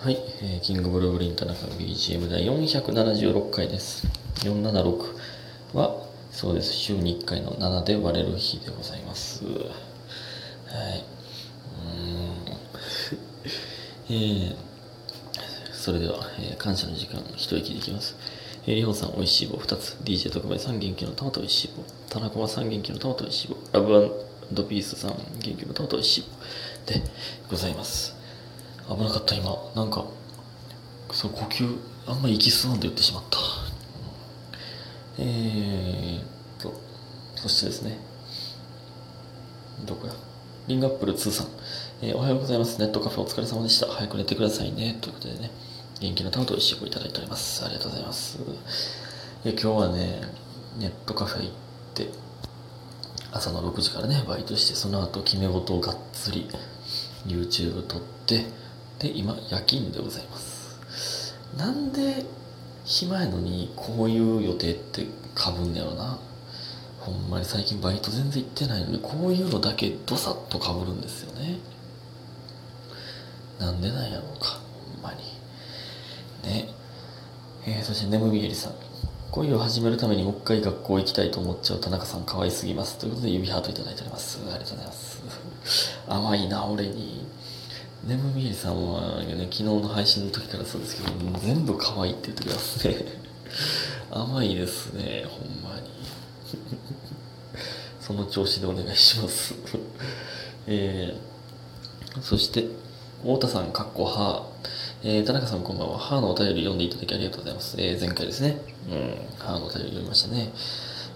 はい、えーキングブルーブリン田中 BGM 第476回です。476は、そうです、週に1回の7で割れる日でございます。はい。うん。えー、それでは、えー感謝の時間、一息できます。えー、りほさん、おいしい棒2つ。DJ 特売さん、元気の玉とおいしい棒。田中さん、元気の玉とおいしい棒。ラブピースさん、元気の玉とおいしい棒。でございます。危なかった今。なんかそう呼吸あんまり息吸わんで言ってしまった。えーっとそしてですね。どこや？リングアップル2さん、えーおはようございます。ネットカフェお疲れ様でした。早く寝てくださいね。ということでね元気の玉と一緒いただいております。ありがとうございます。いや今日はねネットカフェ行って朝の6時からねバイトしてその後決め事をがっつり YouTube 撮ってで今夜勤でございます。なんで暇やのにこういう予定ってかぶんねやろな。ほんまに最近バイト全然行ってないのにこういうのだけドサッとかぶるんですよね。なんでなんやろうかほんまに。ね。えー、そして眠みえりさん。恋を始めるためにもう一回学校行きたいと思っちゃう田中さん可愛すぎます。ということで指ハートいただいております。ありがとうございます。甘いな俺に。眠みえりさんはね昨日の配信の時からそうですけど全部可愛いって言ってくれますね甘いですねほんまに その調子でお願いします えー、そして太田さんかっこはえー、田中さんこんばんは。母のお便り読んでいただきありがとうございます。えー、前回ですね。うん、母のお便り読みましたね。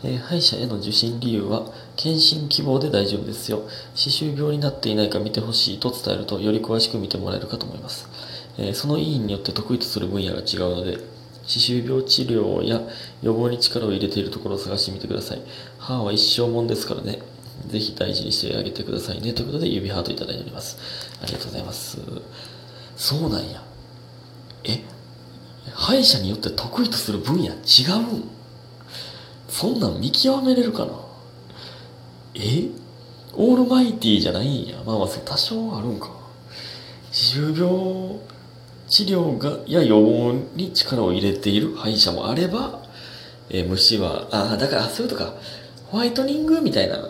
えー歯医者への受診理由は、検診希望で大丈夫ですよ。歯周病になっていないか見てほしいと伝えると、より詳しく見てもらえるかと思います。えーその医院によって得意とする分野が違うので、歯周病治療や予防に力を入れているところを探してみてください。歯は一生もんですからね。ぜひ大事にしてあげてくださいね。ということで、指ハートいただいております。ありがとうございます。そうなんや。え？歯医者によって得意とする分野違う？んそんなん見極めれるかな？え？オールマイティじゃないんや。まあまあ多少あるんか。歯周病治療がや予防に力を入れている歯医者もあれば、えー虫はああだからそういうとか。ホワイトニングみたいな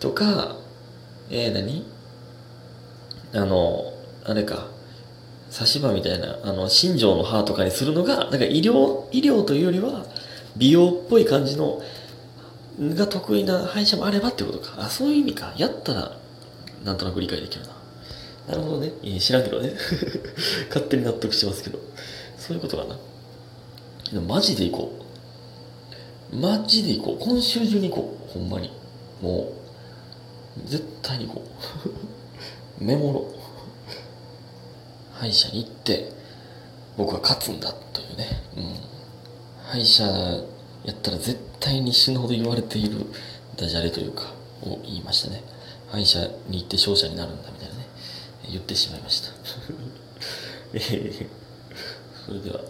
とかえー、何？あのあれか。差し歯みたいな、あの、新庄の歯とかにするのが、なんか医療、医療というよりは、美容っぽい感じの、が得意な歯医者もあればってことか。あ、そういう意味か。やったら、なんとなく理解できるな。なるほどね。いや知らんけどね。勝手に納得してますけど。そういうことかな。でもマジで行こう。マジで行こう。今週中に行こう。ほんまに。もう、絶対に行こう。メモろ。歯医者に行って僕は勝つんだというね、うん、歯医者やったら絶対に死ぬほど言われているダジャレというかを言いましたね。歯医者に行って勝者になるんだみたいなね。言ってしまいました。えーそれでは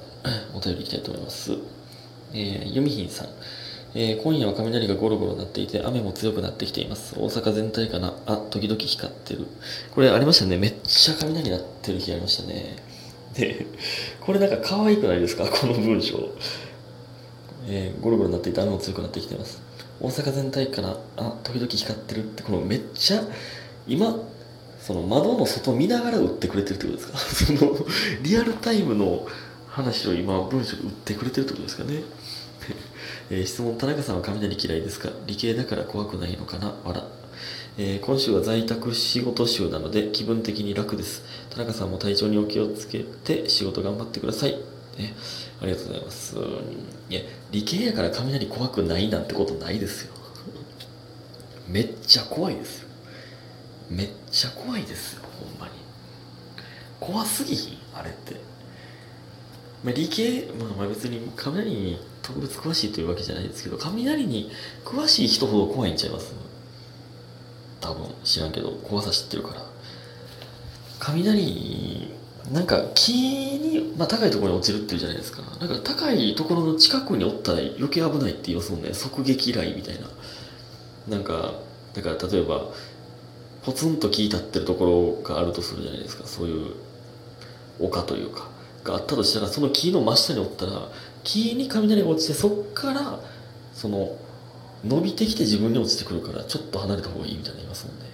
お便りいきたいと思います。えー、ユミヒンさん。えー今夜は雷がゴロゴロ鳴っていて雨も強くなってきています。大阪全体かな？あ時々光ってる。これありましたね。めっちゃ雷鳴ってる日ありましたね。でこれなんか可愛くないですか？この文章えーゴロゴロ鳴っていて雨も強くなってきています。大阪全体からあ時々光ってるってこのめっちゃ今その窓の外見ながら打ってくれてるってことですか？そのリアルタイムの話を今文章で打ってくれてるってことですかね？えー質問田中さんは雷嫌いですか？理系だから怖くないのかな？笑。えー今週は在宅仕事週なので気分的に楽です。田中さんも体調にお気をつけて仕事頑張ってください、ね、ありがとうございます。いや理系やから雷怖くないなんてことないですよ。めっちゃ怖いですよ。めっちゃ怖いですよほんまに。怖すぎひんあれって。まあ、理系、まあ、まあ別に雷に特別詳しいというわけじゃないですけど雷に詳しい人ほど怖いんちゃいます？多分知らんけど怖さ知ってるから。雷なんか木に、まあ、高いところに落ちるっていうじゃないですか。なんか高いところの近くにおったら余計危ないって言いますもんね。側撃雷みたいな。なんかだから例えばポツンと木立ってるところがあるとするじゃないですか。そういう丘というか。があったとしたらその木の真下におったら木に雷が落ちてそっからその伸びてきて自分に落ちてくるからちょっと離れた方がいいみたいな言いますもんね。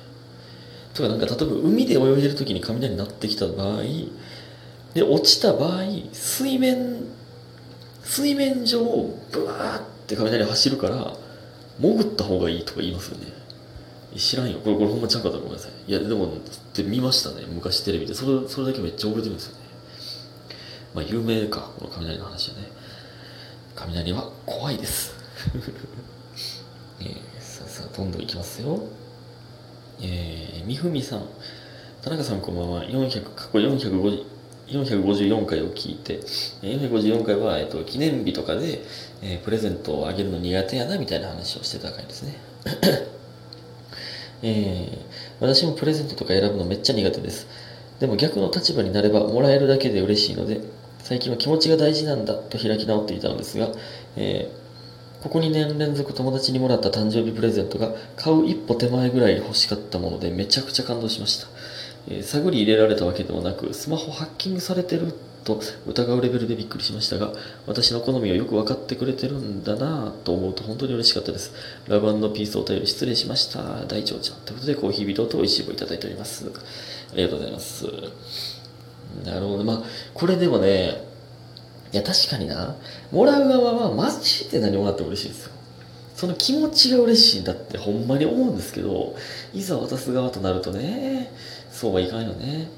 とかなんか例えば海で泳いでる時に雷になってきた場合で落ちた場合水面水面上をブワーって雷走るから潜った方がいいとか言いますよね。知らんよ。これこれほんまちゃうかったらごめんなさいいやでもって見ましたね。昔テレビで。それそれだけめっちゃ覚えてるんですよね。まあ有名か。この雷の話はね。雷は怖いです。えー、さあさあどんどんいきますよ。えー、みふみさん田中さんこんばんは400過去450 454回を聞いて、454回は、えっと、記念日とかで、えー、プレゼントをあげるの苦手やなみたいな話をしてた回ですね。えー、私もプレゼントとか選ぶのめっちゃ苦手です。でも逆の立場になればもらえるだけで嬉しいので、最近は気持ちが大事なんだと開き直っていたのですが、えー、ここ2年連続友達にもらった誕生日プレゼントが買う一歩手前ぐらい欲しかったものでめちゃくちゃ感動しました。えー、探り入れられたわけでもなく、スマホハッキングされてると疑うレベルでびっくりしましたが、私の好みをよく分かってくれてるんだなと思うと本当に嬉しかったです。ラブピースお便り失礼しました。大長ちゃん。ということで、コーヒービトと美味しい棒いただいております。ありがとうございます。なるほど。まあ、これでもね、いや、確かにな、もらう側はマジで何もらっても嬉しいですよ。その気持ちが嬉しいんだってほんまに思うんですけど、いざ渡す側となるとね、そうはいかんよね。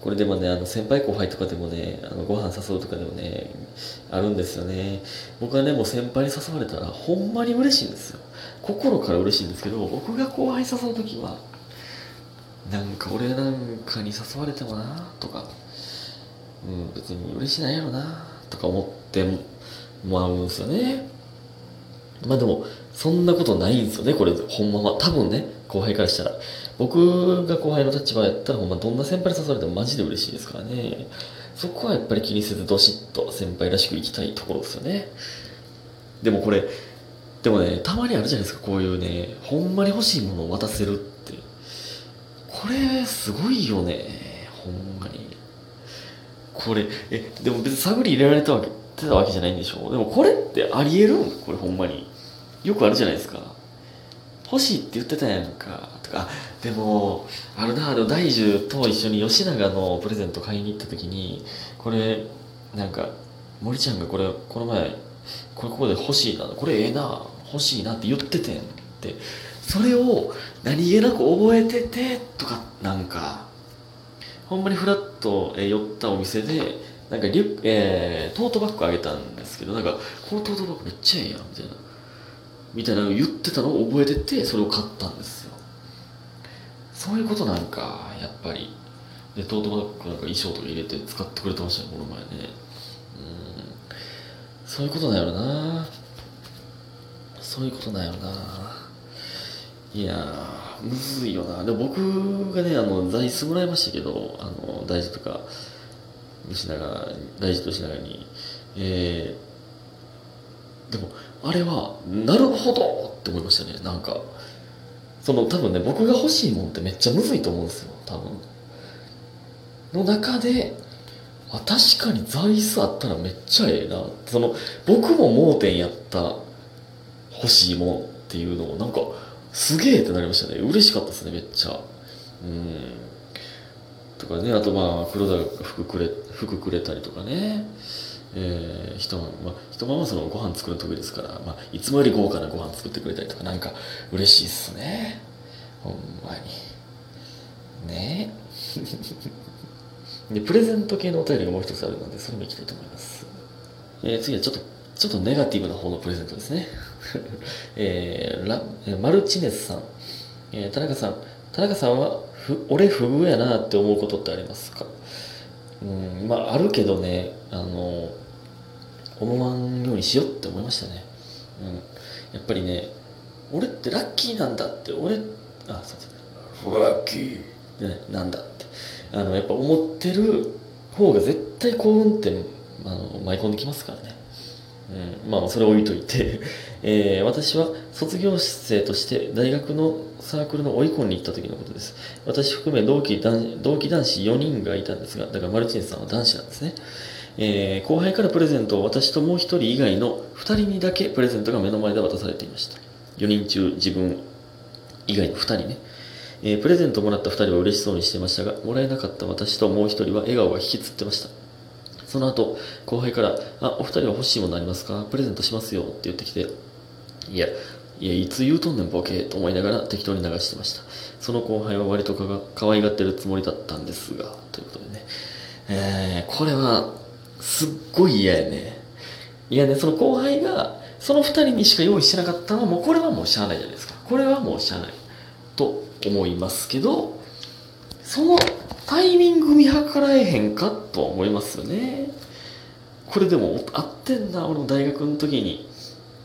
これでもね、あの先輩後輩とかでもね、あのご飯誘うとかでもね、あるんですよね。僕はね、もう先輩に誘われたら、ほんまに嬉しいんですよ。心から嬉しいんですけど、僕が後輩誘う時は、なんか俺なんかに誘われてもな、とか、うん、別に嬉しないやろな、とか思ってもらうんですよね。まあでも、そんなことないんですよね、これ、ほんまは。多分ね、後輩からしたら。僕が後輩の立場やったら、ほんまどんな先輩に誘われてもマジで嬉しいですからね。そこはやっぱり気にせず、どしっと先輩らしく生きたいところですよね。でもこれ、でもね、たまにあるじゃないですか、こういうね、ほんまに欲しいものを渡せるって。これ、すごいよね、ほんまに。これ、え、でも別に探り入れられたわけ、てたわけじゃないんでしょでもこれってありえるん？これほんまに。よくあるじゃないですか。欲しいって言ってたやんか。とかでもあるなあの大樹と一緒に吉永のプレゼント買いに行った時にこれなんか森ちゃんがこれこの前これここで欲しいなこれええな欲しいなって言っててんって。それを何気なく覚えててとかなんかほんまにフラッと寄ったお店でなんかリュ、えー、トートバッグあげたんですけどなんかこのトートバッグめっちゃええやんみたいな。みたいなの言ってたのを覚えててそれを買ったんですよ。そういうことなんかやっぱり。でトートバッグなんか衣装とか入れて使ってくれてましたよこの前ね。うん。そういうことなんやろな。そういうことなんやろな。いやむずいよな。でも僕がねあの座椅子もらいましたけどあの大事とかしながら大事としながらに。えー、でもあれはなるほどって思いましたね。なんかその多分ね僕が欲しいもんってめっちゃむずいと思うんですよ多分。の中であ確かに座椅子あったらめっちゃええな。その僕も盲点やった欲しいもんっていうのをなんかすげえってなりましたね。嬉しかったですねめっちゃ。うん。とかねあとまあ黒田が服くれ服くれたりとかね。えー、人まあ、人はそのご飯作る得意ですから、まあ、いつもより豪華なご飯作ってくれたりとかなんか嬉しいっすね。ほんまに。ね。でプレゼント系のお便りがもう一つあるのでそれもいきたいと思います、えー、次はちょっとちょっとネガティブな方のプレゼントですね。えー、ラマルチネスさん、えー、田中さん。田中さんはふ俺不遇やなって思うことってありますか？うんまああるけどね。あの思わんようにしようって思いましたね、うん、やっぱりね俺ってラッキーなんだって。俺あそうそう。ラッキー、ね、なんだって。あのやっぱ思ってる方が絶対幸運ってあの舞い込んできますからね、うん、まあそれ置いといて、えー私は卒業生として大学のサークルの追い込んに行った時のことです。私含め同期男同期男子4人がいたんですがだからマルチンさんは男子なんですね、えー後輩からプレゼントを私ともう1人以外の2人にだけプレゼントが目の前で渡されていました。4人中自分以外の2人ね、えープレゼントをもらった2人は嬉しそうにしてましたがもらえなかった私ともう1人は笑顔が引きつってました。その後、後輩から、あ、お二人は欲しいものありますか？プレゼントしますよって言ってきて、いや、いや、いつ言うとんねんボケと思いながら適当に流してました。その後輩は割とかが可愛がってるつもりだったんですが、ということでね。えー、これは、すっごい嫌やね。いやね、その後輩が、その二人にしか用意してなかったのは、もうこれはもうしゃあないじゃないですか。これはもうしゃあない。と思いますけど、そのタイミング見計らえへんかとは思いますよね。これでもあってんな、俺も大学の時に。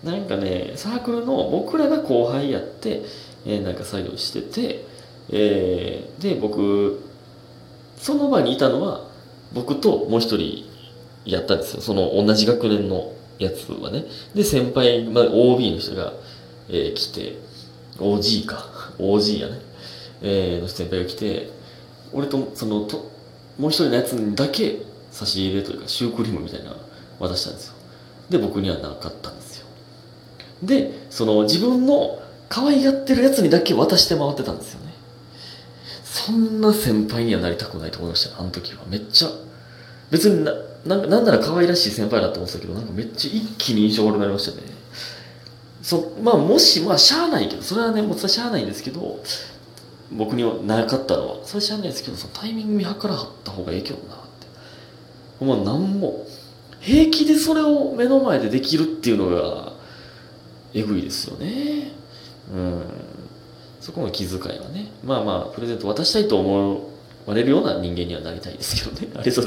なんかね、サークルの僕らが後輩やって、えーなんか作業してて、えーで、僕、その場にいたのは、僕ともう一人やったんですよ。その同じ学年のやつはね。で、先輩、まあ、OB の人が、えー来て、OG か。OG やね。えーの先輩が来て、俺とそのともう一人のやつにだけ差し入れというかシュークリームみたいな渡したんですよ。で僕にはなかったんですよ。でその自分の可愛がってるやつにだけ渡して回ってたんですよね。そんな先輩にはなりたくないと思いましたあの時は。めっちゃ別にななんなんなら可愛らしい先輩だと思ってたけどなんかめっちゃ一気に印象悪くなりましたね。そまあもしまあしゃあないけどそれはねもうしゃあないんですけど僕にはなかったのはそれ知らないですけどそのタイミング見計らった方がいいけどなって。もう何も平気でそれを目の前でできるっていうのがえぐいですよね。うん。そこの気遣いはね。まあまあプレゼント渡したいと思われるような人間にはなりたいですけどね。ありがとう